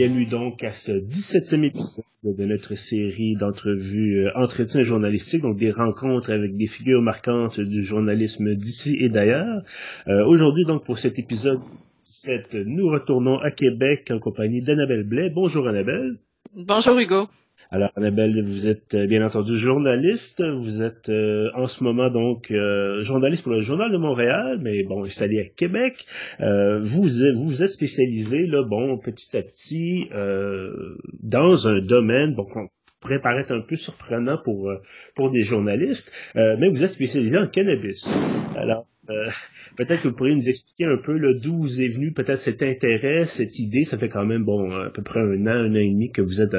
Bienvenue donc à ce 17e épisode de notre série d'entrevues euh, Entretien journalistique, donc des rencontres avec des figures marquantes du journalisme d'ici et d'ailleurs. Euh, Aujourd'hui donc pour cet épisode 17, nous retournons à Québec en compagnie d'Annabelle Blais. Bonjour Annabelle. Bonjour Hugo. Alors, Annabelle, vous êtes euh, bien entendu journaliste. Vous êtes euh, en ce moment donc euh, journaliste pour le Journal de Montréal, mais bon, installé à Québec. vous, vous vous êtes spécialisé, là, bon, petit à petit, dans un domaine, bon, qu'on pourrait paraître un peu surprenant pour pour des journalistes, mais vous êtes spécialisé en cannabis. Alors, peut-être que vous pourriez nous expliquer un peu d'où vous est venu peut-être cet intérêt, cette idée. Ça fait quand même bon à peu près un an, un an et demi que vous êtes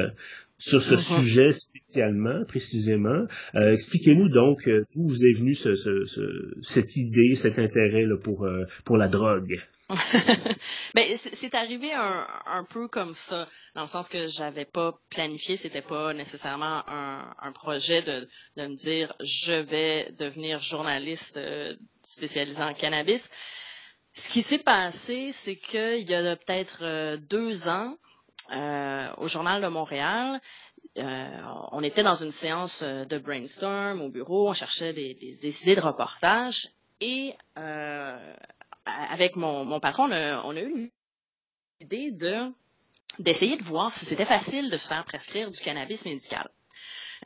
sur ce uh-huh. sujet spécialement, précisément. Euh, expliquez-nous donc euh, d'où vous est venue ce, ce, ce, cette idée, cet intérêt là, pour, euh, pour la drogue? ben, c'est arrivé un, un, peu comme ça, dans le sens que j'avais pas planifié, c'était pas nécessairement un, un projet de, de, me dire je vais devenir journaliste spécialisé en cannabis. Ce qui s'est passé, c'est qu'il y a peut-être deux ans, au Journal de Montréal. Euh, on était dans une séance euh, de brainstorm au bureau, on cherchait des, idées de reportage et avec mon, patron, on a, eu l'idée de d'essayer de voir si c'était facile de se faire prescrire du cannabis médical.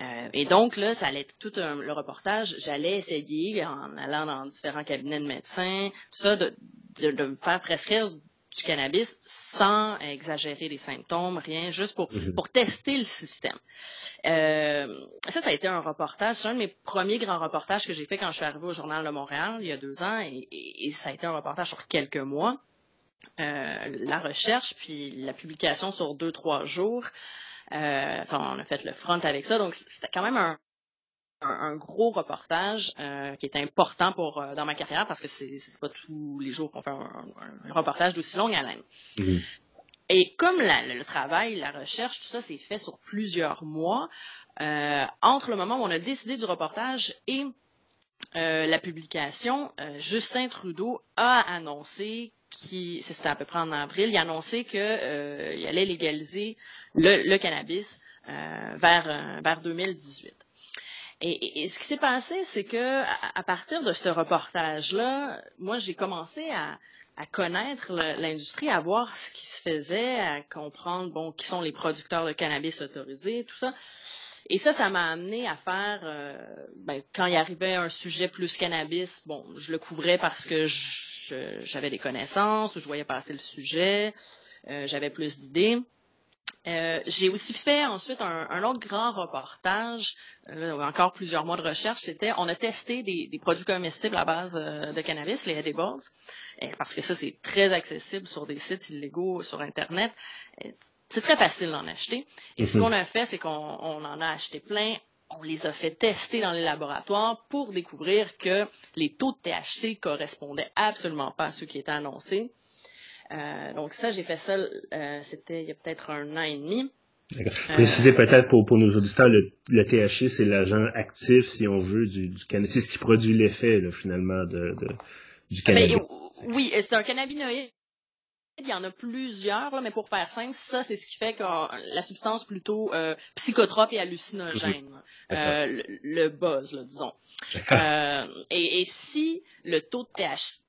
Euh, et donc, là, ça allait être tout le reportage. J'allais essayer, en allant dans différents cabinets de médecins, tout ça, de, me faire prescrire du cannabis sans exagérer les symptômes, rien, juste pour, mhm. pour tester le système. Euh, ça, ça a été un reportage, c'est un de mes premiers grands reportages que j'ai fait quand je suis arrivée au Journal de Montréal il y a deux ans, et, et, ça a été un reportage sur quelques mois. Euh, la recherche, puis la publication sur deux, trois jours. Euh, on a fait le front avec ça, donc c'était quand même un, un, gros reportage euh, qui est important pour euh, dans ma carrière parce que c'est c'est pas tous les jours qu'on fait un, reportage d'aussi longue haleine. Mm-hmm. Et comme le travail, la recherche, tout ça s'est fait sur plusieurs mois, euh, entre le moment où on a décidé du reportage et la publication, Justin Trudeau a annoncé qui c'était à peu près en avril, il a annoncé qu'il allait légaliser le, le cannabis vers vers 2018. Et, ce qui s'est passé, c'est que à, partir de ce reportage-là, moi, j'ai commencé à, connaître l'industrie, à voir ce qui se faisait, à comprendre, bon, qui sont les producteurs de cannabis autorisés, tout ça. Et ça, ça m'a amené à faire, euh, ben, quand il arrivait un sujet plus cannabis, bon, je le couvrais parce que j'avais des connaissances, je voyais passer le sujet, euh, j'avais plus d'idées. Euh, j'ai aussi fait ensuite un, autre grand reportage, euh, encore plusieurs mois de recherche. C'était, on a testé des, produits comestibles à base euh, de cannabis, les edibles, parce que ça c'est très accessible sur des sites illégaux sur Internet. c'est très facile d'en acheter. Et ce mhm. qu'on a fait, c'est qu'on en a acheté plein. On les a fait tester dans les laboratoires pour découvrir que les taux de THC correspondaient absolument pas à ceux qui étaient annoncés. Euh, donc ça, j'ai fait ça, euh, c'était il y a peut-être un an et demi. D'accord. Précisez peut-être pour, pour nos auditeurs, le, le THC, c'est l'agent actif, si on veut, du, du cannabis. C'est ce qui produit l'effet, finalement, de, de, du ah, ben, cannabis. oui, c'est un cannabinoïde. Il y en a plusieurs, là, mais pour faire simple, ça, c'est ce qui fait que la substance plutôt euh, psychotrope et hallucinogène, mhm. euh, le, le, buzz, là, disons. Euh, et, et, si le taux de THC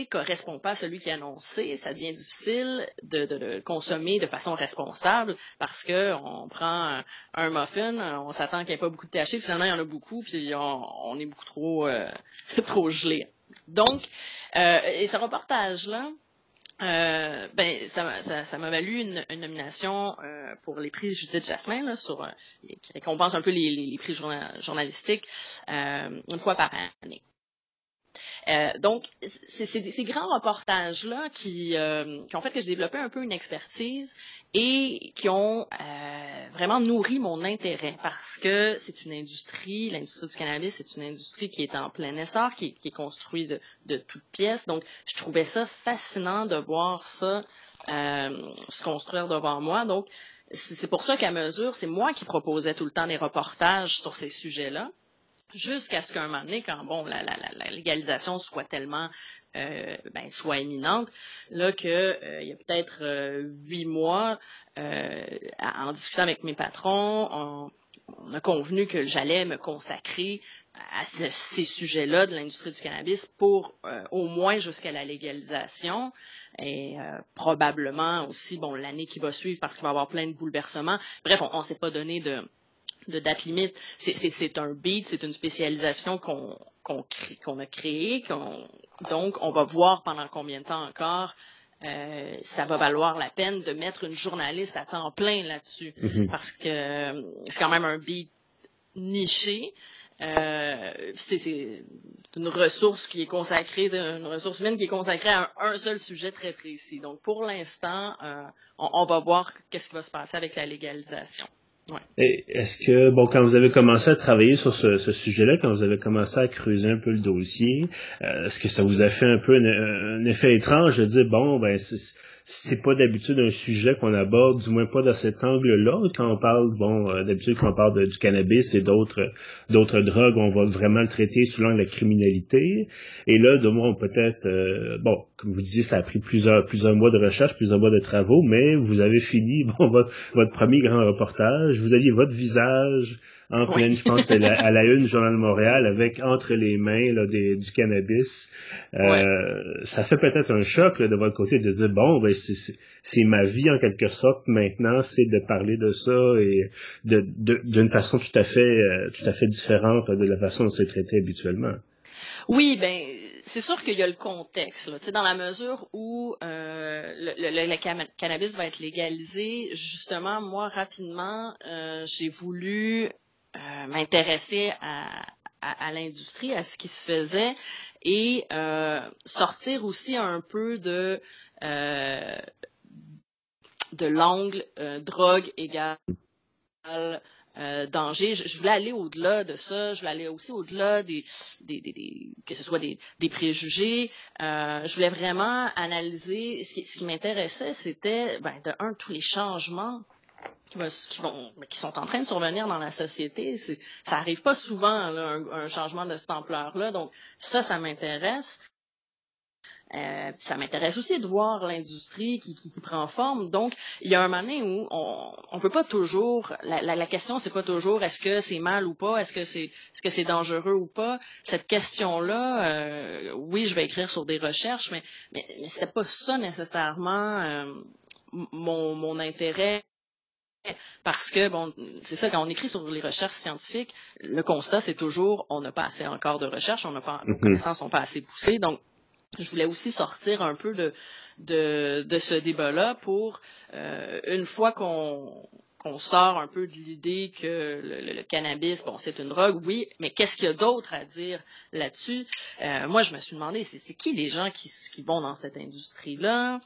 correspond pas à celui qui est annoncé, ça devient difficile de, de, consommer de façon responsable parce que on prend un, muffin, on s'attend qu'il n'y ait pas beaucoup de THC, finalement il y en a beaucoup, puis on, est beaucoup trop euh, gelé. Donc, euh, et ce reportage-là, euh, ben, ça, m'a valu une, nomination pour les prix Judith Jasmin, qui récompense un peu les prix journalistiques une fois par année. Euh, donc, c'est ces grands reportages-là qui, euh, qui ont fait que j'ai développé un peu une expertise et qui ont euh, vraiment nourri mon intérêt parce que c'est une industrie, l'industrie du cannabis, c'est une industrie qui est en plein essor, qui, qui est construite de, toutes pièces. Donc, je trouvais ça fascinant de voir ça se construire devant moi. Donc, c'est pour ça qu'à mesure, c'est moi qui proposais tout le temps des reportages sur ces sujets-là jusqu'à ce qu'un moment donné, quand bon, la, la, légalisation soit tellement euh, ben, soit imminente, là que euh, il y a peut-être euh, huit mois, en discutant avec mes patrons, on, a convenu que j'allais me consacrer à ce, ces sujets-là de l'industrie du cannabis pour au moins jusqu'à la légalisation et probablement aussi bon l'année qui va suivre parce qu'il va y avoir plein de bouleversements. Bref, on, ne s'est pas donné de de date limite. C'est un beat, c'est une spécialisation qu'on qu'on a créée. donc, on va voir pendant combien de temps encore euh, ça va valoir la peine de mettre une journaliste à temps plein là-dessus. Mm-hmm. Parce que euh, c'est quand même un beat niché. Euh, c'est une ressource qui est consacrée, une ressource humaine qui est consacrée à un, seul sujet très précis. Donc, pour l'instant, euh, on, on, va voir qu'est-ce qui va se passer avec la légalisation. Est-ce que, bon, quand vous avez commencé à travailler sur ce, sujet-là, quand vous avez commencé à creuser un peu le dossier, euh, est-ce que ça vous a fait un peu un, effet étrange de dire, bon, ben, c'est pas d'habitude un sujet qu'on aborde, du moins pas dans cet angle-là. Quand on parle, bon, euh, d'habitude quand on parle du cannabis et d'autres d'autres drogues, on va vraiment le traiter sous l'angle de la criminalité. Et là, de moins, peut-être, euh, bon, comme vous disiez, ça a pris plusieurs plusieurs mois de recherche, plusieurs mois de travaux, mais vous avez fini, bon, votre, votre premier grand reportage, vous aviez votre visage en pleine, je pense, à la, à la, une du Journal de Montréal avec entre les mains là, des, du cannabis. Euh, Ça fait peut-être un choc là, de votre côté de dire bon, ben c'est ma vie en quelque sorte maintenant, c'est de parler de ça et d'une de, d'une façon tout à fait euh, tout à fait différente de la façon dont c'est traité habituellement. Oui, ben c'est sûr qu'il y a le contexte, là, dans la mesure où euh, le, le, le, cannabis va être légalisé. Justement, moi rapidement, euh, j'ai voulu euh, m'intéresser à, l'industrie, à ce qui se faisait et euh, sortir aussi un peu de euh, l'angle drogue égale danger. Je, voulais aller au-delà de ça. Je voulais aller aussi au-delà des, que ce soit des, préjugés. Je voulais vraiment analyser. Ce qui, ce qui m'intéressait, c'était ben, de un tous les changements qui, vont, qui sont en train de survenir dans la société. Ça arrive pas souvent, là, un, changement de cette ampleur-là. Donc, ça, ça m'intéresse. Euh, ça m'intéresse aussi de voir l'industrie qui, qui, qui, prend forme. Donc, il y a un moment où on on peut pas toujours. La, la, la question c'est pas toujours est-ce que c'est mal ou pas, est-ce que c'est est-ce que c'est dangereux ou pas? Cette question-là, euh, oui, je vais écrire sur des recherches, mais mais, mais c'est pas ça nécessairement euh, mon mon intérêt parce que, bon, c'est ça, quand on écrit sur les recherches scientifiques, le constat, c'est toujours, on n'a pas assez encore de recherches, on n'a pas, nos mhm. connaissances sont pas assez poussées. Donc, je voulais aussi sortir un peu de, de, de ce débat-là pour, euh, une fois qu'on qu'on sort un peu de l'idée que le, le, cannabis, bon, c'est une drogue, oui, mais qu'est-ce qu'il y a d'autre à dire là-dessus? Euh, moi, je me suis demandé, c'est qui les gens qui, qui vont dans cette industrie-là?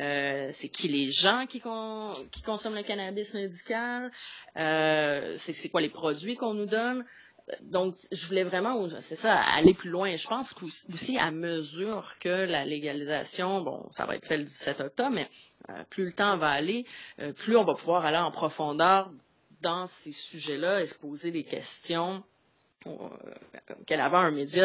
Euh, c'est qui les gens qui, consomment le cannabis médical, euh, c'est quoi les produits qu'on nous donne? Donc, je voulais vraiment, c'est ça, aller plus loin. Je pense aussi à mesure que la légalisation, bon, ça va être fait le 17 octobre, mais euh, plus le temps va aller, plus on va pouvoir aller en profondeur dans ces sujets-là et se poser des questions qu'elle avait un média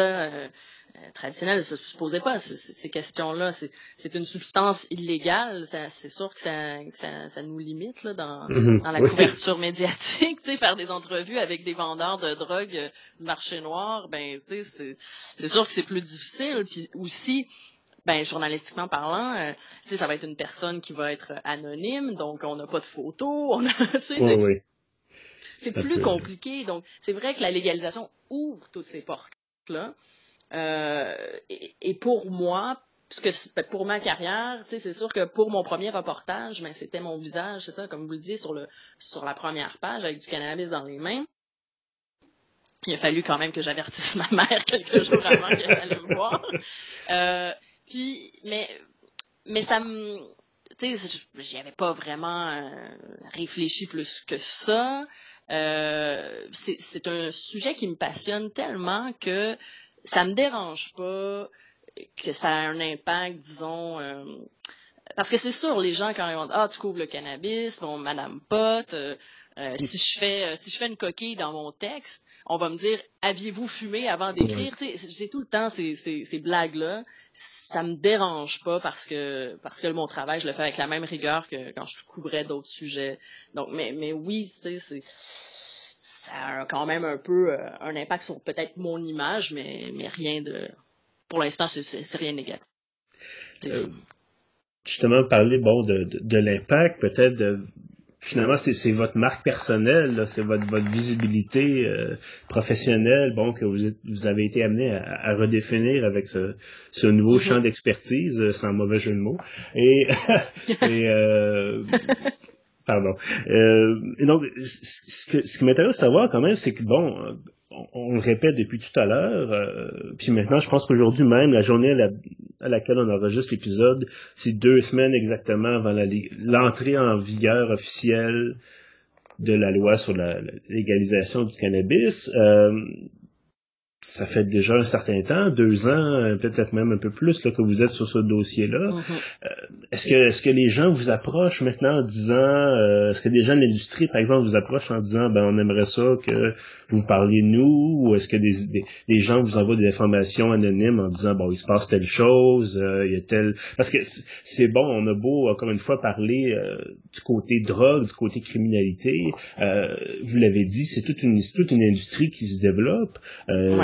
euh, traditionnelle ne se posait pas ces questions-là. C'est une substance illégale. C'est sûr que ça, ça, ça, nous limite là, dans, mhm. dans la couverture médiatique. Faire des entrevues avec des vendeurs de drogue euh, du marché noir, ben, c'est sûr que c'est plus difficile. Puis aussi, ben journalistiquement parlant, euh, ça va être une personne qui va être anonyme, donc on n'a pas de photos, on a, oui. C'est plus compliqué. Donc c'est vrai que la légalisation ouvre toutes ces portes là, euh, et, pour moi, puisque ben, pour ma carrière, c'est sûr que pour mon premier reportage, ben, c'était mon visage, c'est ça, comme vous le disiez, sur, le, sur la première page avec du cannabis dans les mains. il a fallu quand même que j'avertisse ma mère quelques jours avant qu'elle allait me voir. Euh, puis, mais, mais ça me, tu sais, j'y avais pas vraiment euh, réfléchi plus que ça. Euh, c'est un sujet qui me passionne tellement que ça me dérange pas que ça a un impact, disons. Euh, parce que c'est sûr, les gens quand ils ont ah tu couvres le cannabis, bon Madame Pot, euh, euh, si je fais si je fais une coquille dans mon texte, on va me dire aviez-vous fumé avant d'écrire? J'ai tout le temps ces, ces, ces blagues là. Ça me dérange pas parce que parce que mon travail je le fais avec la même rigueur que quand je couvrais d'autres sujets. Donc mais mais oui, c'est ça a quand même un peu un impact sur peut-être mon image, mais mais rien de pour l'instant, c'est rien négatif. Euh, justement, parler bon de, de, l'impact, peut-être finalement c'est votre marque personnelle, c'est votre, votre visibilité euh, professionnelle, bon que vous, êtes, vous avez été amené à, redéfinir avec ce, ce nouveau mm-hmm. champ d'expertise, euh, sans mauvais jeu de mots. Et, et euh, pardon. et donc, ce, que, ce qui m'intéresse de savoir quand même, c'est que bon, on, le répète depuis tout à l'heure, euh, puis maintenant, je pense qu'aujourd'hui même, la journée à, laquelle on enregistre l'épisode, c'est deux semaines exactement avant l'entrée en vigueur officielle de la loi sur la, légalisation du cannabis. Euh, ça fait déjà un certain temps, deux ans, euh, peut-être même un peu plus là, que vous êtes sur ce dossier-là. Mm-hmm. Euh, est-ce que est-ce que les gens vous approchent maintenant en disant euh, est-ce que des gens de l'industrie, par exemple, vous approchent en disant ben on aimerait ça que vous parliez de nous ou est-ce que des, des, gens vous envoient des informations anonymes en disant bon il se passe telle chose, il y a tel parce que c'est bon, on a beau encore une fois parler du côté drogue, du côté criminalité, vous l'avez dit, c'est toute une toute une industrie qui se développe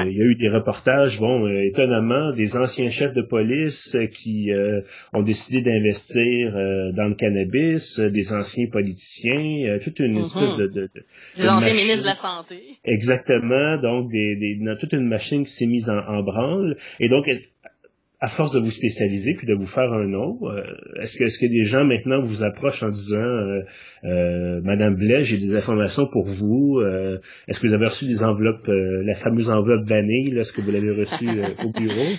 il y a eu des reportages, bon, euh, étonnamment, des anciens chefs de police euh, qui euh, ont décidé d'investir dans le cannabis, des anciens politiciens, toute une mm-hmm. espèce de, de, des anciens ministres de la santé. Exactement, donc des, des, toute une machine qui s'est mise en, en branle, et donc à force de vous spécialiser puis de vous faire un nom, euh, est-ce que est-ce que des gens maintenant vous approchent en disant euh, euh, Madame Blais, j'ai des informations pour vous. est-ce que vous avez reçu des enveloppes, la fameuse enveloppe vanille, est-ce que vous l'avez reçue au bureau?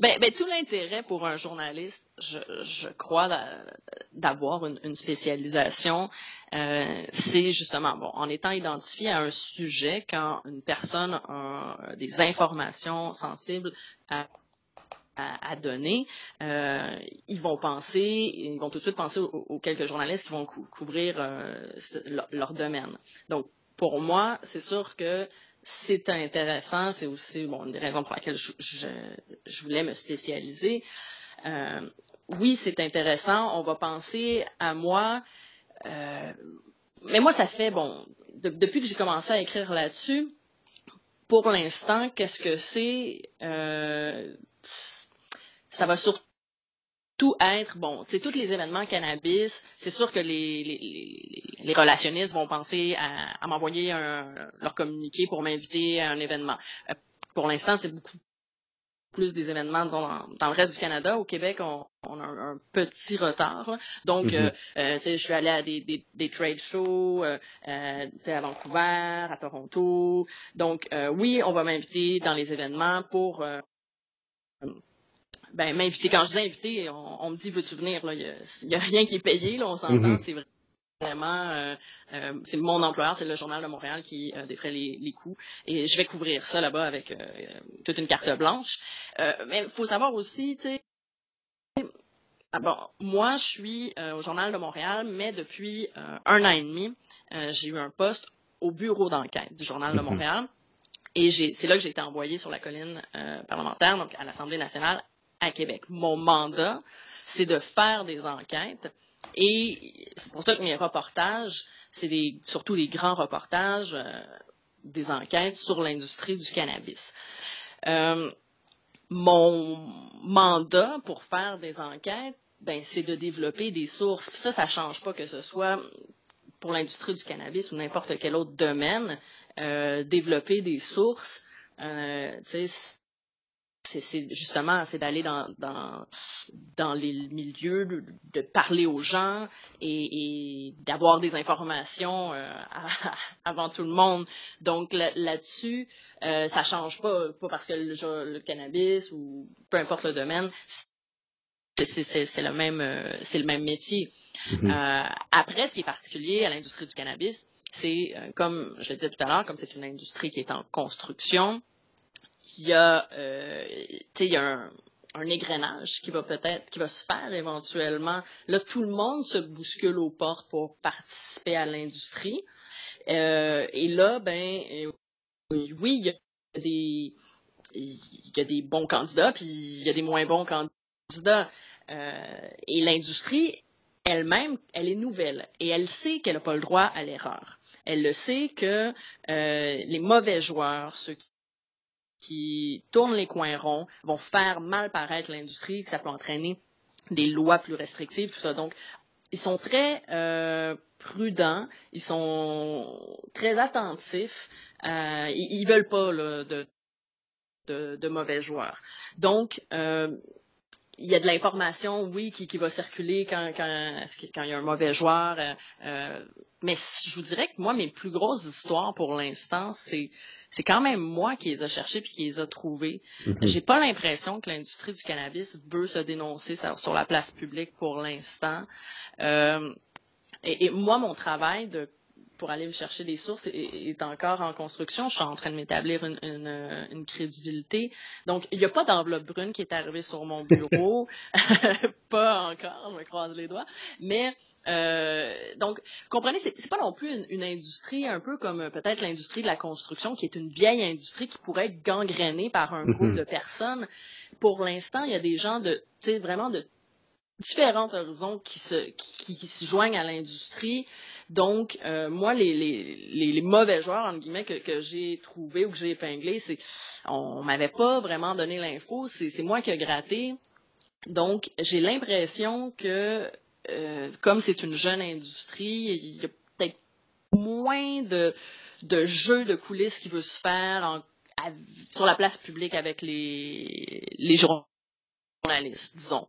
Ben, ben, tout l'intérêt pour un journaliste, je, je crois, d'avoir une, une, spécialisation, c'est justement, bon, en étant identifié à un sujet, quand une personne a des informations sensibles à à, donner, euh, ils vont penser, ils vont tout de suite penser aux, quelques journalistes qui vont couvrir euh, leur, domaine. Donc, pour moi, c'est sûr que c'est intéressant, c'est aussi bon, une des raisons pour lesquelles je, voulais me spécialiser. Euh, oui, c'est intéressant, on va penser à moi, mais moi, ça fait, bon, depuis que j'ai commencé à écrire là-dessus, pour l'instant, qu'est-ce que c'est ça va surtout être, bon, c'est tous les événements cannabis, c'est sûr que les, les, les, relationnistes vont penser à, m'envoyer leur communiqué pour m'inviter à un événement. Euh, pour l'instant, c'est beaucoup plus des événements disons, dans, le reste du Canada. Au Québec, on, a un, petit retard. Donc, mm-hmm. euh, euh, je suis allée à des, des, des trade shows euh, à Vancouver, à Toronto. Donc, oui, on va m'inviter dans les événements pour ben m'inviter. Quand je dis inviter, on, me dit veux-tu venir là, il y, a, rien qui est payé là, on s'entend, mm-hmm. c'est vraiment euh, euh, c'est mon employeur, c'est le journal de Montréal qui euh, défrait les, les coûts et je vais couvrir ça là-bas avec toute une carte blanche. mais il faut savoir aussi, tu sais, ah bon, moi je suis au journal de Montréal, mais depuis un an et demi, j'ai eu un poste au bureau d'enquête du journal de mm-hmm. Montréal. Et c'est là que j'ai été envoyée sur la colline parlementaire, donc à l'Assemblée nationale, à Québec. Mon mandat, c'est de faire des enquêtes et c'est pour ça que mes reportages, c'est surtout les grands reportages, euh, des enquêtes sur l'industrie du cannabis. Euh, mon mandat pour faire des enquêtes, ben, c'est de développer des sources. Puis ça, ça change pas que ce soit pour l'industrie du cannabis ou n'importe quel autre domaine. Euh, développer des sources, c'est justement c'est d'aller dans, dans dans les milieux de, parler aux gens et, d'avoir des informations euh, avant tout le monde donc là-dessus euh, ça change pas pas parce que le, cannabis ou peu importe le domaine c'est le même euh, c'est le même métier mm-hmm. euh, après ce qui est particulier à l'industrie du cannabis c'est comme je le disais tout à l'heure comme c'est une industrie qui est en construction il y a, euh, il y a un, un égrenage qui va peut-être, qui va se faire éventuellement. Là, tout le monde se bouscule aux portes pour participer à l'industrie. Euh, et là, ben, euh, oui, il y a des, il y a des bons candidats, puis il y a des moins bons candidats. Euh, et l'industrie elle-même, elle est nouvelle et elle sait qu'elle n'a pas le droit à l'erreur. Elle le sait que les mauvais joueurs, ceux qui qui tournent les coins ronds, vont faire mal paraître l'industrie, que ça peut entraîner des lois plus restrictives, tout ça. Donc, ils sont très euh, prudents, ils sont très attentifs, euh, ils, ne veulent pas de, de, mauvais joueurs. Donc, euh, il y a de l'information, oui, qui, qui va circuler quand, quand, quand il y a un mauvais joueur. Mais je vous dirais que moi, mes plus grosses histoires pour l'instant, c'est c'est quand même moi qui les a cherchées puis qui les a trouvées. Mm-hmm. J'ai pas l'impression que l'industrie du cannabis veut se dénoncer sur, la place publique pour l'instant. Euh, et, et, moi, mon travail de pour aller me chercher des sources est, encore en construction. Je suis en train de m'établir une, une, crédibilité. Donc, il n'y a pas d'enveloppe brune qui est arrivée sur mon bureau. pas encore, je me croise les doigts. Mais, euh, donc, comprenez, c'est pas non plus une, industrie un peu comme euh, peut-être l'industrie de la construction, qui est une vieille industrie qui pourrait être gangrénée par un groupe mm-hmm. de personnes. Pour l'instant, il y a des gens de, tu sais, vraiment de différents horizons qui se, qui, qui se joignent à l'industrie. Donc, euh, moi, les, les, les, mauvais joueurs, entre guillemets, que, que j'ai trouvé ou que j'ai épinglé, c'est on m'avait pas vraiment donné l'info, c'est moi qui ai gratté. Donc, j'ai l'impression que euh, comme c'est une jeune industrie, il y a peut-être moins de, de jeux de coulisses qui veut se faire en, sur la place publique avec les, les journalistes, disons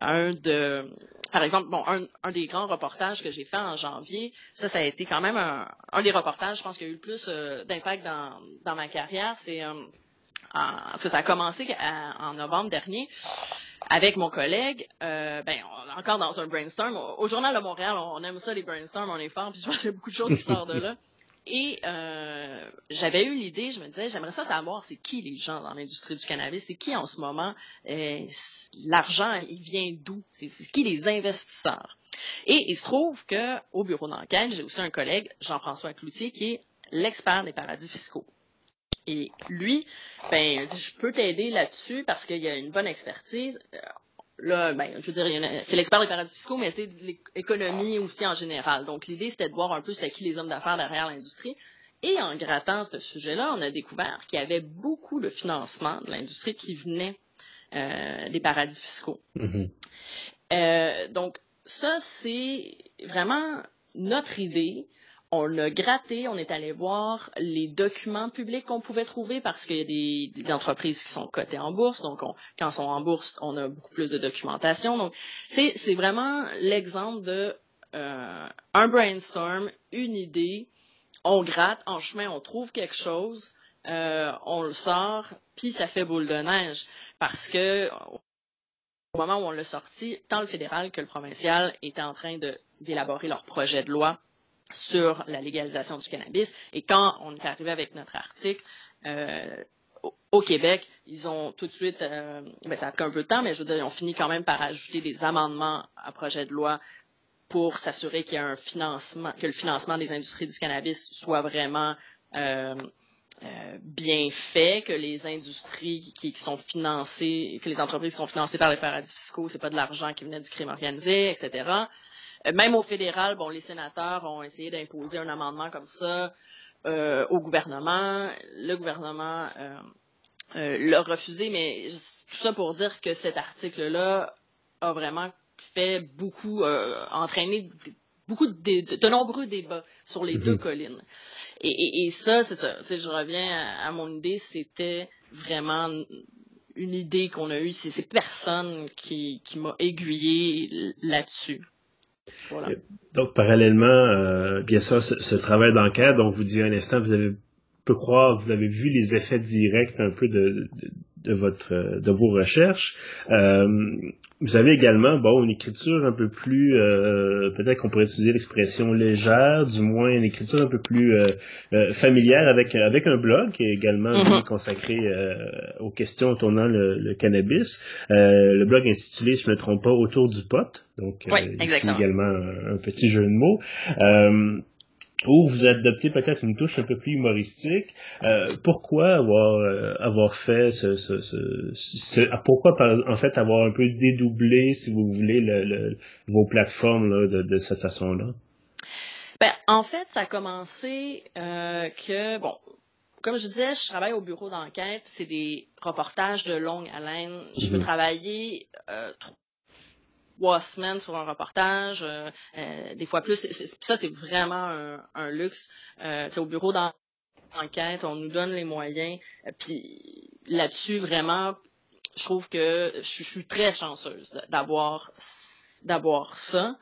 un de, par exemple, bon, un, des grands reportages que j'ai fait en janvier, ça, ça a été quand même un, des reportages, je pense, qui a eu le plus euh, d'impact dans, ma carrière. C'est, euh, parce que ça a commencé en novembre dernier avec mon collègue, euh, ben, encore dans un brainstorm. Au, Journal de Montréal, on, aime ça, les brainstorms, on est fort, puis je qu'il y a beaucoup de choses qui sortent de là. Et euh, j'avais eu l'idée, je me disais, j'aimerais ça savoir c'est qui les gens dans l'industrie du cannabis, c'est qui en ce moment, euh, l'argent, il vient d'où, c'est qui les investisseurs? Et il se trouve que au bureau d'enquête, j'ai aussi un collègue, Jean-François Cloutier, qui est l'expert des paradis fiscaux. Et lui, ben, je peux t'aider là-dessus parce qu'il y a une bonne expertise. Là, ben, je veux dire, c'est l'expert des paradis fiscaux, mais c'est l'économie aussi en général. Donc, l'idée, c'était de voir un peu c'était qui les hommes d'affaires derrière l'industrie. Et en grattant ce sujet-là, on a découvert qu'il y avait beaucoup de financement de l'industrie qui venait euh, des paradis fiscaux. Mm-hmm. euh, donc, ça, c'est vraiment notre idée on l'a gratté, on est allé voir les documents publics qu'on pouvait trouver parce qu'il y a des, entreprises qui sont cotées en bourse, donc on, quand sont en bourse, on a beaucoup plus de documentation. Donc c'est vraiment l'exemple de euh, un brainstorm, une idée, on gratte, en chemin on trouve quelque chose, euh, on le sort, puis ça fait boule de neige parce que au moment où on l'a sorti, tant le fédéral que le provincial étaient en train d'élaborer leur projet de loi sur la légalisation du cannabis. Et quand on est arrivé avec notre article, euh, au Québec, ils ont tout de suite, euh, ben ça a pris un peu de temps, mais je veux dire, ils ont fini quand même par ajouter des amendements à projet de loi pour s'assurer qu'il y a un financement, que le financement des industries du cannabis soit vraiment euh, bien fait, que les industries qui, qui, sont financées, que les entreprises qui sont financées par les paradis fiscaux, c'est pas de l'argent qui venait du crime organisé, etc. Euh, même au fédéral, bon, les sénateurs ont essayé d'imposer un amendement comme ça euh, au gouvernement. Le gouvernement euh, l'a refusé, mais tout ça pour dire que cet article-là a vraiment fait beaucoup, entraîné beaucoup de, nombreux débats sur les deux mhm. collines. Et, ça, c'est ça. je reviens à, mon idée, c'était vraiment une idée qu'on a eue, c'est personne qui, qui m'a aiguillé là-dessus. Donc, parallèlement, euh, bien sûr, ce, ce travail d'enquête dont vous disiez un instant, vous avez peut croire, vous avez vu les effets directs un peu de, de votre de vos recherches. Euh, vous avez également bon une écriture un peu plus euh, peut-être qu'on pourrait utiliser l'expression légère, du moins une écriture un peu plus euh, euh familière avec avec un blog qui est également mm-hmm. consacré euh, aux questions tournant le, le cannabis. le blog intitulé, je me trompe pas, autour du pot. Donc oui, également un, un, petit jeu de mots ou vous adoptez peut-être une touche un peu plus humoristique. Euh, pourquoi avoir euh, avoir fait ce, ce, ce, pourquoi en fait avoir un peu dédoublé, si vous voulez, le, vos plateformes là, de, de, cette façon-là? Ben, en fait, ça a commencé euh, que bon, comme je disais, je travaille au bureau d'enquête. C'est des reportages de longue haleine. Je peux mm-hmm. travailler euh, trois semaines sur un reportage, euh, euh, des fois plus. ça, c'est vraiment un, luxe. Euh, au bureau d'enquête, on nous donne les moyens. Puis là-dessus, vraiment, je trouve que je, suis très chanceuse d'avoir d'avoir ça.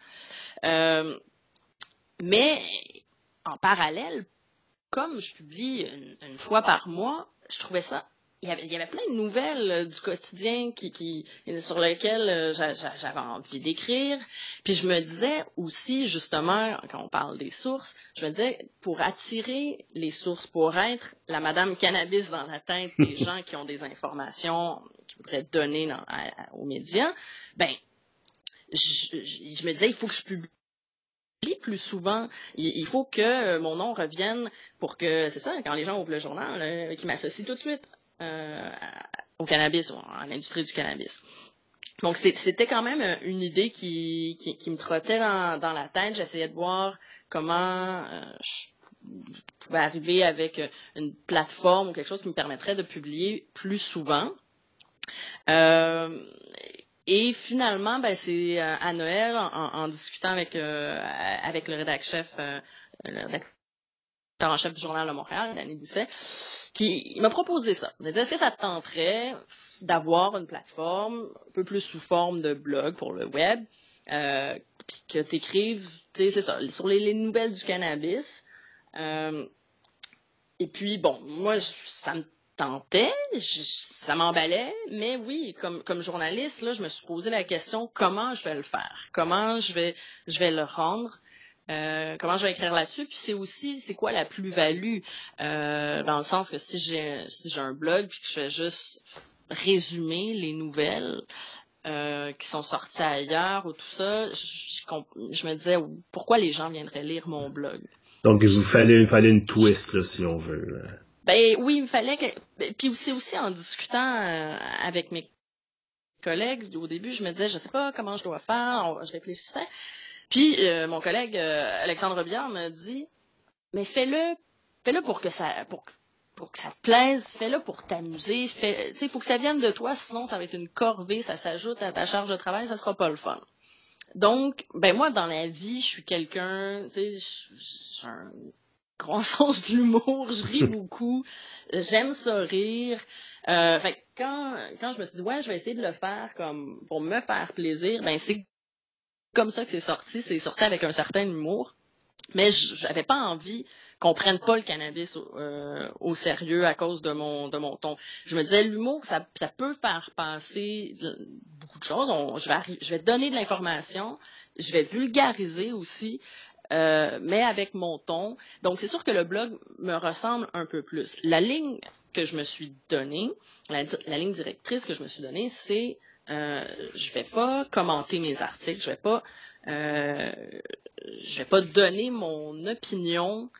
mais en parallèle, comme je publie une, fois par mois, je trouvais ça il y, avait, plein de nouvelles euh, du quotidien qui, qui sur lesquelles euh, j'avais envie d'écrire. Puis je me disais aussi, justement, quand on parle des sources, je me disais, pour attirer les sources, pour être la madame cannabis dans la tête des gens qui ont des informations qu'ils voudraient donner aux médias, ben, je, je, me disais, il faut que je publie plus souvent. Il, faut que euh, mon nom revienne pour que, c'est ça, quand les gens ouvrent le journal, qu'ils m'associent tout de suite euh, au cannabis, ou à l'industrie du cannabis. Donc c'était quand même euh, une idée qui, qui, me trottait dans, dans la tête. J'essayais de voir comment euh, je pouvais arriver avec une plateforme ou quelque chose qui me permettrait de publier plus souvent. et finalement, ben, c'est à Noël, en, discutant avec, avec le rédacteur-chef, le en chef du journal de Montréal, Danny Bousset, qui m'a proposé ça. Il m'a dit, est-ce que ça te tenterait d'avoir une plateforme un peu plus sous forme de blog pour le web, euh, que tu écrives, c'est ça, sur les, nouvelles du cannabis. Euh, et puis, bon, moi, ça me tentait, ça m'emballait, mais oui, comme, journaliste, là, je me suis posé la question comment je vais le faire, comment je vais le rendre? Euh, comment je vais écrire là-dessus? Puis c'est aussi c'est quoi la plus-value? Euh, dans le sens que si j'ai si j'ai un blog puis que je fais juste résumer les nouvelles euh, qui sont sorties ailleurs ou tout ça je, me disais pourquoi les gens viendraient lire mon blog? Donc il vous fallait il fallait une twist là si on veut ben oui il me fallait que ben, puis c'est aussi en discutant avec mes collègues au début je me disais je sais pas comment je dois faire je réfléchissais puis euh, mon collègue euh, Alexandre Biard me dit mais fais-le fais-le pour que ça pour, pour que ça te plaise, fais-le pour t'amuser, fais il faut que ça vienne de toi sinon ça va être une corvée, ça s'ajoute à ta charge de travail, ça sera pas le fun. Donc ben moi dans la vie, je suis quelqu'un, tu sais j'ai un grand sens de l'humour, je ris beaucoup, j'aime ça rire. Euh, fait quand quand je me suis dit ouais, je vais essayer de le faire comme pour me faire plaisir, ben c'est comme ça que c'est sorti. C'est sorti avec un certain humour. Mais j'avais pas envie qu'on prenne pas le cannabis euh, au, sérieux à cause de mon de mon ton. Je me disais l'humour ça, peut faire passer beaucoup de choses. je vais je vais donner de l'information, je vais vulgariser aussi, euh, mais avec mon ton. Donc c'est sûr que le blog me ressemble un peu plus. La ligne que je me suis donnée, la, la ligne directrice que je me suis donnée, c'est euh, je vais pas commenter mes articles, je vais pas, euh, je vais pas donner mon opinion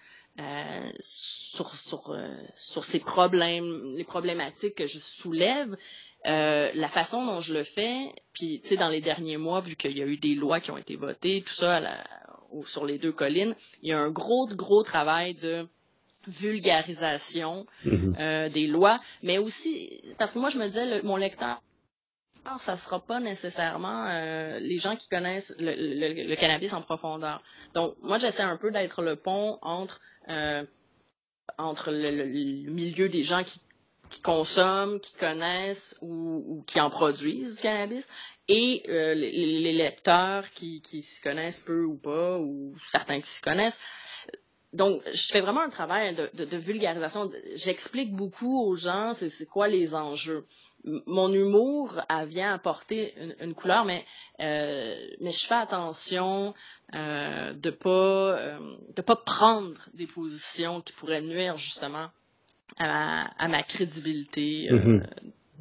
euh, sur sur euh, sur ces problèmes, les problématiques que je soulève. Euh, la façon dont je le fais, puis tu sais dans les derniers mois, vu qu'il y a eu des lois qui ont été votées, tout ça sur les deux collines, il y a un gros gros travail de vulgarisation mm-hmm. des lois, mais aussi parce que moi je me disais mon lecteur ça sera pas nécessairement euh, les gens qui connaissent le, cannabis en profondeur. Donc, moi, j'essaie un peu d'être le pont entre euh, entre le, milieu des gens qui qui consomment, qui connaissent ou, qui en produisent du cannabis, et euh, les, lecteurs qui, qui s'y connaissent peu ou pas, ou certains qui s'y connaissent. Donc, je fais vraiment un travail de, de, vulgarisation. J'explique beaucoup aux gens c'est quoi les enjeux. Mon humour elle vient apporter une, une couleur, mais euh, mais je fais attention euh, de pas euh, de pas prendre des positions qui pourraient nuire justement à ma, crédibilité mm-hmm.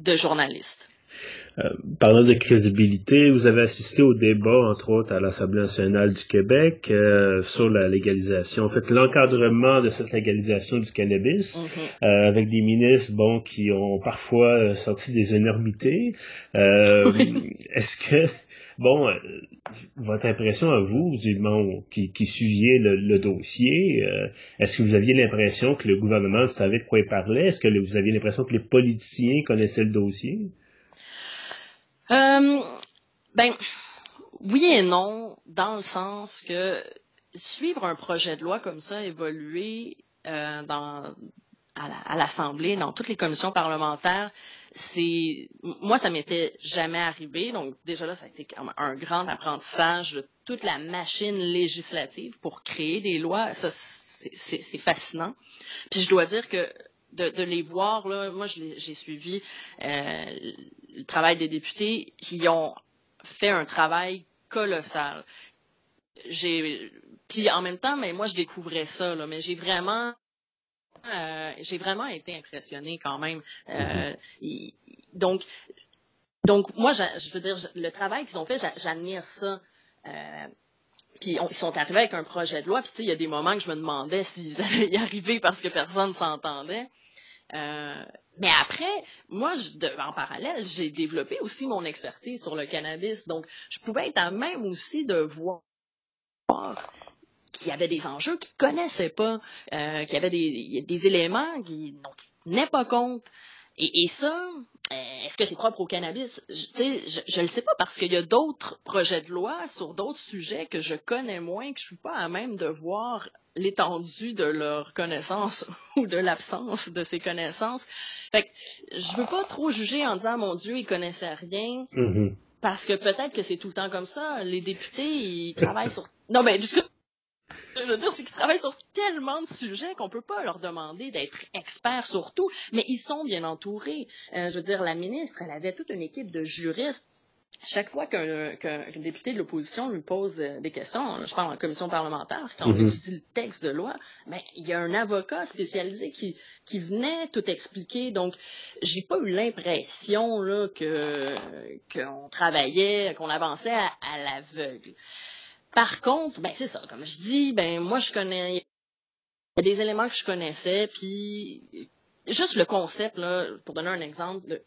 de journaliste. Euh, parlant de crédibilité, vous avez assisté au débat, entre autres, à l'Assemblée nationale du Québec euh, sur la légalisation, en fait, l'encadrement de cette légalisation du cannabis, mm-hmm. euh, avec des ministres, bon, qui ont parfois sorti des énormités. Est-ce que Bon, votre impression à vous, qui, qui suiviez le, dossier, euh, est-ce que vous aviez l'impression que le gouvernement savait de quoi il parlait? Est-ce que vous aviez l'impression que les politiciens connaissaient le dossier? Euh, ben, oui et non, dans le sens que suivre un projet de loi comme ça, évoluer dans, à l'Assemblée, dans toutes les commissions parlementaires, c'est moi ça m'était jamais arrivé. Donc déjà là ça a été un grand apprentissage de toute la machine législative pour créer des lois. Ça c'est fascinant. Puis je dois dire que de, de les voir là moi j'ai suivi euh, le travail des députés qui ont fait un travail colossal j'ai puis en même temps mais moi je découvrais ça là mais j'ai vraiment euh, j'ai vraiment été impressionnée quand même. Euh, donc, donc moi, je veux dire, le travail qu'ils ont fait, j'admire ça. Euh, puis ils sont arrivés avec un projet de loi. Puis tu sais, il y a des moments que je me demandais s'ils allaient y arriver parce que personne s'entendait. mais après, moi, je, en parallèle, j'ai développé aussi mon expertise sur le cannabis. Donc, je pouvais être à même aussi de voir qu'il y avait des enjeux qu'ils connaissaient pas, euh, qu'il y avait des, éléments qui n'ont pas compte. Et, et ça, euh, est-ce que c'est propre au cannabis? Je ne le sais pas parce qu'il y a d'autres projets de loi sur d'autres sujets que je connais moins, que je suis pas à même de voir l'étendue de leur connaissance ou de l'absence de ces connaissances. Fait que je veux pas trop juger en disant mon Dieu, ils connaissaient rien. Mm-hmm. Parce que peut-être que c'est tout le temps comme ça. Les députés, ils travaillent sur. Non, mais jusque je veux dire, c'est qu'ils travaillent sur tellement de sujets qu'on peut pas leur demander d'être experts sur tout, mais ils sont bien entourés. Euh, je veux dire, la ministre, elle avait toute une équipe de juristes chaque fois qu'un député de l'opposition lui pose euh, des questions, je parle en commission parlementaire, quand on mm-hmm. étudie le texte de loi, ben, il y a un avocat spécialisé qui, qui venait tout expliquer. Donc, j'ai pas eu l'impression que qu'on travaillait, qu'on avançait à, à l'aveugle. Par contre, ben c'est ça, comme je dis, ben moi je connais il y a des éléments que je connaissais, puis juste le concept, là, pour donner un exemple, de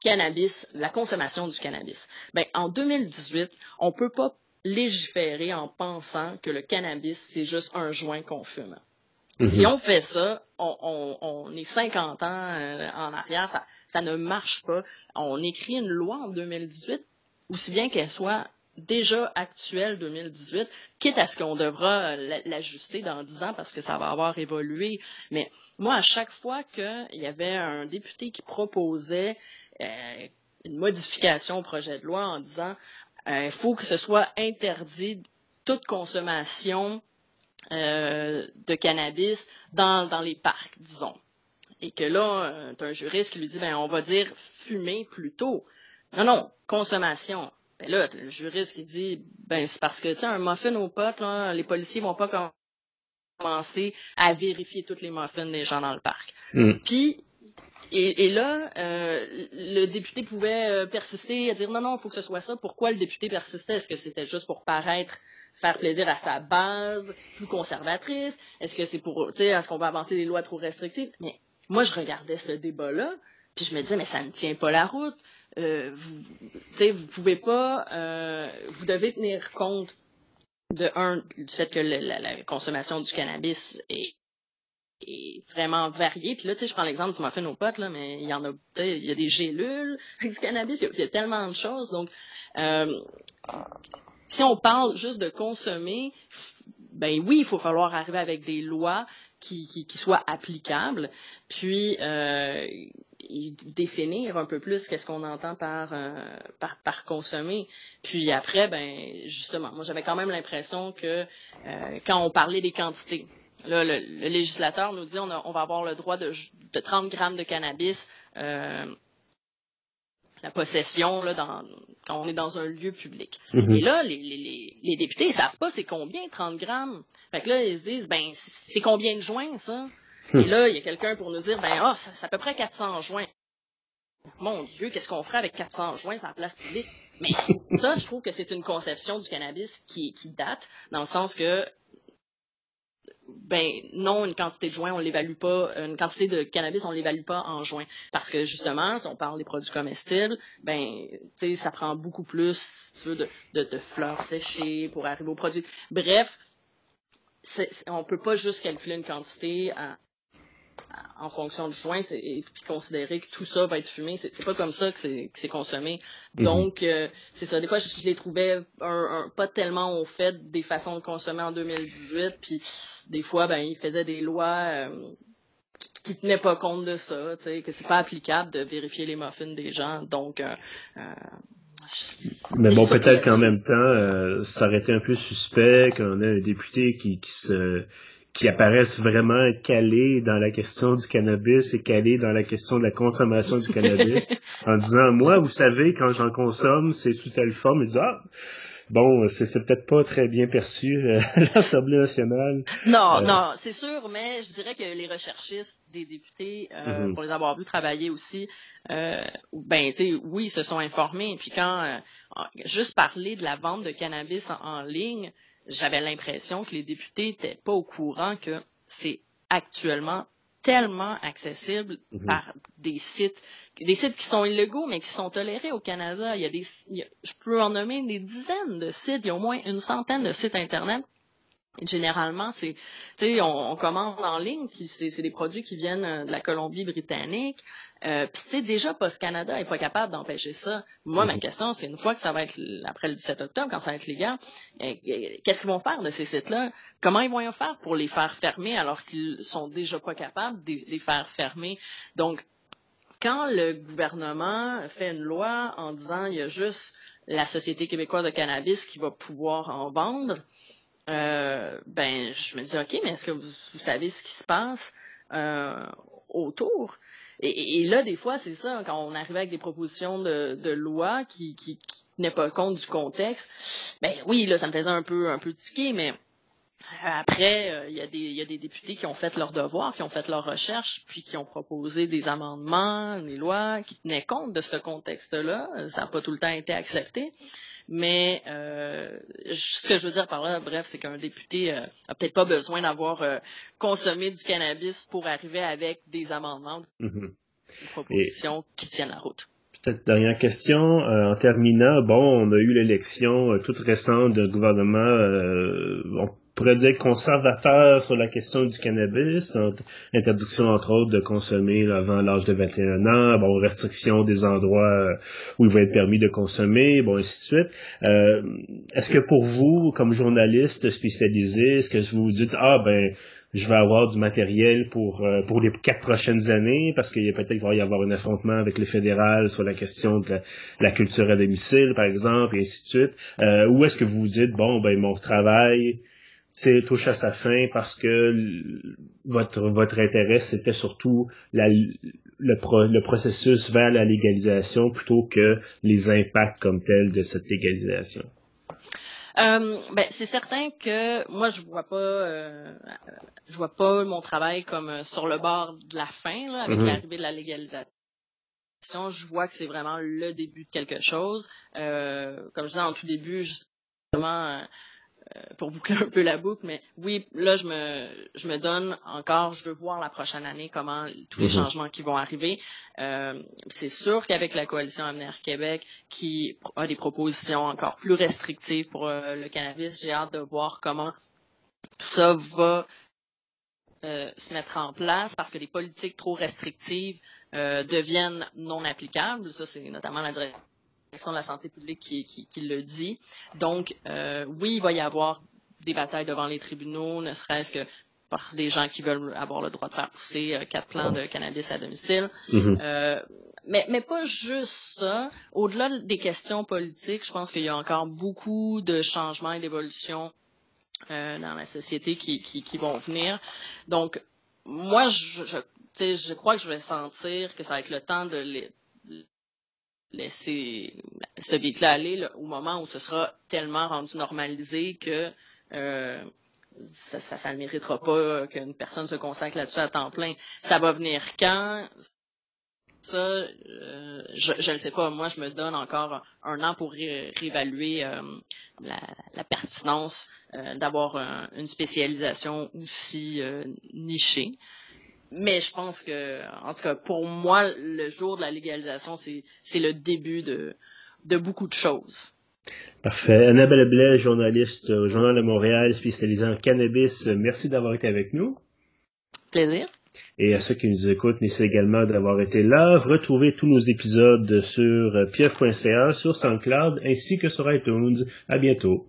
cannabis, la consommation du cannabis. Ben, en 2018, on peut pas légiférer en pensant que le cannabis, c'est juste un joint qu'on fume. Mm-hmm. Si on fait ça, on, on, est 50 ans euh, en arrière, ça, ça ne marche pas. On écrit une loi en 2018, aussi bien qu'elle soit déjà actuel 2018, quitte à ce qu'on devra euh, l'ajuster dans dix ans parce que ça va avoir évolué. Mais moi, à chaque fois qu'il y avait un député qui proposait euh, une modification au projet de loi en disant euh, il faut que ce soit interdit toute consommation de cannabis dans, les parcs, disons. Et que là, tu as un juriste qui lui dit ben on va dire fumer plutôt. Non, non, consommation. Ben là, le juriste qui dit, ben c'est parce que, tu sais, un muffin au pot, là, les policiers vont pas commencer à vérifier toutes les muffins des gens dans le parc. Mm. Puis, et, là, euh, le député pouvait euh, persister à dire non, non, il faut que ce soit ça. Pourquoi le député persistait? Est-ce que c'était juste pour paraître, faire plaisir à sa base plus conservatrice? Est-ce que c'est pour, tu sais, est-ce qu'on va avancer des lois trop restrictives? Mais moi, je regardais ce débat-là, puis je me disais, mais ça ne tient pas la route. Euh, vous, vous pouvez pas, euh, vous devez tenir compte de un du fait que la, consommation du cannabis est, vraiment variée. Puis là, tu sais, je prends l'exemple du muffin aux potes, là, mais il y en a, il y a des gélules avec du cannabis, il y, a, tellement de choses. Donc, euh, si on parle juste de consommer, ben oui, il faut falloir arriver avec des lois qui, qui, qui soient applicables. Puis, euh, définir un peu plus qu'est-ce qu'on entend par, par, par consommer. Puis après, ben justement, moi j'avais quand même l'impression que quand on parlait des quantités, Là, le, législateur nous dit on, on va avoir le droit de, de 30 grammes de cannabis euh, la possession là, dans, quand on est dans un lieu public. Mm-hmm. Et là, les, les, les députés, ils savent pas c'est combien 30 grammes. Fait que là, ils se disent, ben, c'est combien de joints, ça? Hmm. Et là, il y a quelqu'un pour nous dire, ben, ah, c'est à peu près 400 joints. Mon Dieu, qu'est-ce qu'on ferait avec 400 joints sur la place publique? Mais ça, je trouve que c'est une conception du cannabis qui, qui date, dans le sens que ben non, une quantité de joints, on l'évalue pas, une quantité de cannabis, on l'évalue pas en joints. Parce que justement, si on parle des produits comestibles, ben, tu sais, ça prend beaucoup plus, si tu veux, de, fleurs séchées pour arriver aux produits. Bref, on peut pas juste calculer une quantité en fonction du joint et puis considérer que tout ça va être fumé. C'est pas comme ça que c'est consommé. Mhm. Donc, euh, c'est ça. Des fois, je, les trouvais un, pas tellement au fait des façons de consommer en 2018. Puis, des fois, ben, ils faisaient des lois euh, qui, tenaient pas compte de ça, tu sais, que c'est pas applicable de vérifier les muffins des gens. Donc, euh, mais bon, peut-être qu'en même temps, ça aurait été un peu suspect qu'on ait un député qui, qui se qui apparaissent vraiment calés dans la question du cannabis et calés dans la question de la consommation du cannabis en disant moi vous savez quand j'en consomme c'est sous telle forme ils disent ah bon c'est peut-être pas très bien perçu euh, à l'Assemblée nationale non euh, non c'est sûr mais je dirais que les recherchistes des députés euh, mhm. pour les avoir vus travailler aussi ben tu sais oui ils se sont informés puis quand juste parler de la vente de cannabis en ligne j'avais l'impression que les députés n'étaient pas au courant que c'est actuellement tellement accessible mhm. par des sites, des sites qui sont illégaux mais qui sont tolérés au Canada. Il y a des, je peux en nommer des dizaines de sites, il y a au moins une centaine de sites internet. Et généralement, c'est, tu sais, on, on, commande en ligne, puis c'est des produits qui viennent euh, de la Colombie-Britannique. Euh, Puis tu sais, déjà, Post Canada est pas capable d'empêcher ça. Moi, ma mhm. question, c'est une fois que ça va être après le 17 octobre, quand ça va être légal, euh, qu'est-ce qu'ils vont faire de ces sites-là? Comment ils vont y faire pour les faire fermer alors qu'ils sont déjà pas capables de les faire fermer? Donc, quand le gouvernement fait une loi en disant il y a juste la Société québécoise de cannabis qui va pouvoir en vendre, euh, ben je me dis ok, mais est-ce que vous, vous savez ce qui se passe euh, autour? Et, là, des fois, c'est ça, quand on arrive avec des propositions de, loi qui, qui, tenaient pas compte du contexte, ben oui, là, ça me faisait un peu un peu tiquer, mais euh, après, euh, il y, a des, y a des députés qui ont fait leur devoir, qui ont fait leur recherche, puis qui ont proposé des amendements, des lois qui tenaient compte de ce contexte-là. Ça n'a pas tout le temps été accepté. Mais euh, ce que je veux dire par là, bref, c'est qu'un député euh, a peut-être pas besoin d'avoir euh, consommé du cannabis pour arriver avec des amendements, mm-hmm. des propositions qui tiennent la route. Peut-être dernière question. Euh, en terminant, bon, on a eu l'élection toute récente d'un gouvernement pourrait dire conservateur sur la question du cannabis, interdiction entre autres de consommer avant l'âge de 21 ans, bon, restriction des endroits euh, où il va être permis de consommer, bon, ainsi de suite. Euh, est-ce que pour vous, comme journaliste spécialisé, est-ce que vous vous dites, ah ben, je vais avoir du matériel pour euh, pour les quatre prochaines années parce qu'il y a peut-être va y avoir un affrontement avec le fédéral sur la question de la, culture à domicile par exemple et ainsi de suite euh, ou est-ce que vous vous dites bon ben mon travail touche à sa fin parce que votre votre intérêt c'était surtout la, le, le processus vers la légalisation plutôt que les impacts comme tels de cette légalisation. Euh, ben, c'est certain que moi je vois pas euh, je vois pas mon travail comme euh, sur le bord de la fin là, avec mm-hmm. l'arrivée de la légalisation je vois que c'est vraiment le début de quelque chose. Euh, comme je disais en tout début, justement, pour boucler un peu la boucle, mais oui, là, je me, je me donne encore, je veux voir la prochaine année comment tous les mhm. changements qui vont arriver. Euh, c'est sûr qu'avec la coalition Avenir Québec, qui a des propositions encore plus restrictives pour euh, le cannabis, j'ai hâte de voir comment tout ça va se mettre en place parce que les politiques trop restrictives deviennent non applicables. Ça, c'est notamment la direction de la santé publique qui, qui, le dit. Donc, euh, oui, il va y avoir des batailles devant les tribunaux, ne serait-ce que par des gens qui veulent avoir le droit de faire pousser quatre plants de cannabis à domicile. Mm-hmm. mais, mais pas juste ça. Au-delà des questions politiques, je pense qu'il y a encore beaucoup de changements et d'évolutions dans la société qui, qui, qui, vont venir. Donc, moi, je, je, je crois que je vais sentir que ça va être le temps de les, laisser ce beat-là aller au moment où ce sera tellement rendu normalisé que euh, ça, ne méritera pas qu'une personne se consacre là-dessus à temps plein. Ça va venir quand? Ça, euh, je ne sais pas. Moi, je me donne encore un an pour réévaluer euh, la, pertinence d'avoir une spécialisation aussi nichée mais je pense que, en tout cas, pour moi, le jour de la légalisation, c'est le début de, de beaucoup de choses. Parfait. Annabelle Blais, journaliste au Journal de Montréal, spécialisée en cannabis, merci d'avoir été avec nous. Plaisir. Et à ceux qui nous écoutent, merci également d'avoir été là. Retrouvez tous nos épisodes sur pieuf.ca, sur SoundCloud, ainsi que sur iTunes. À bientôt.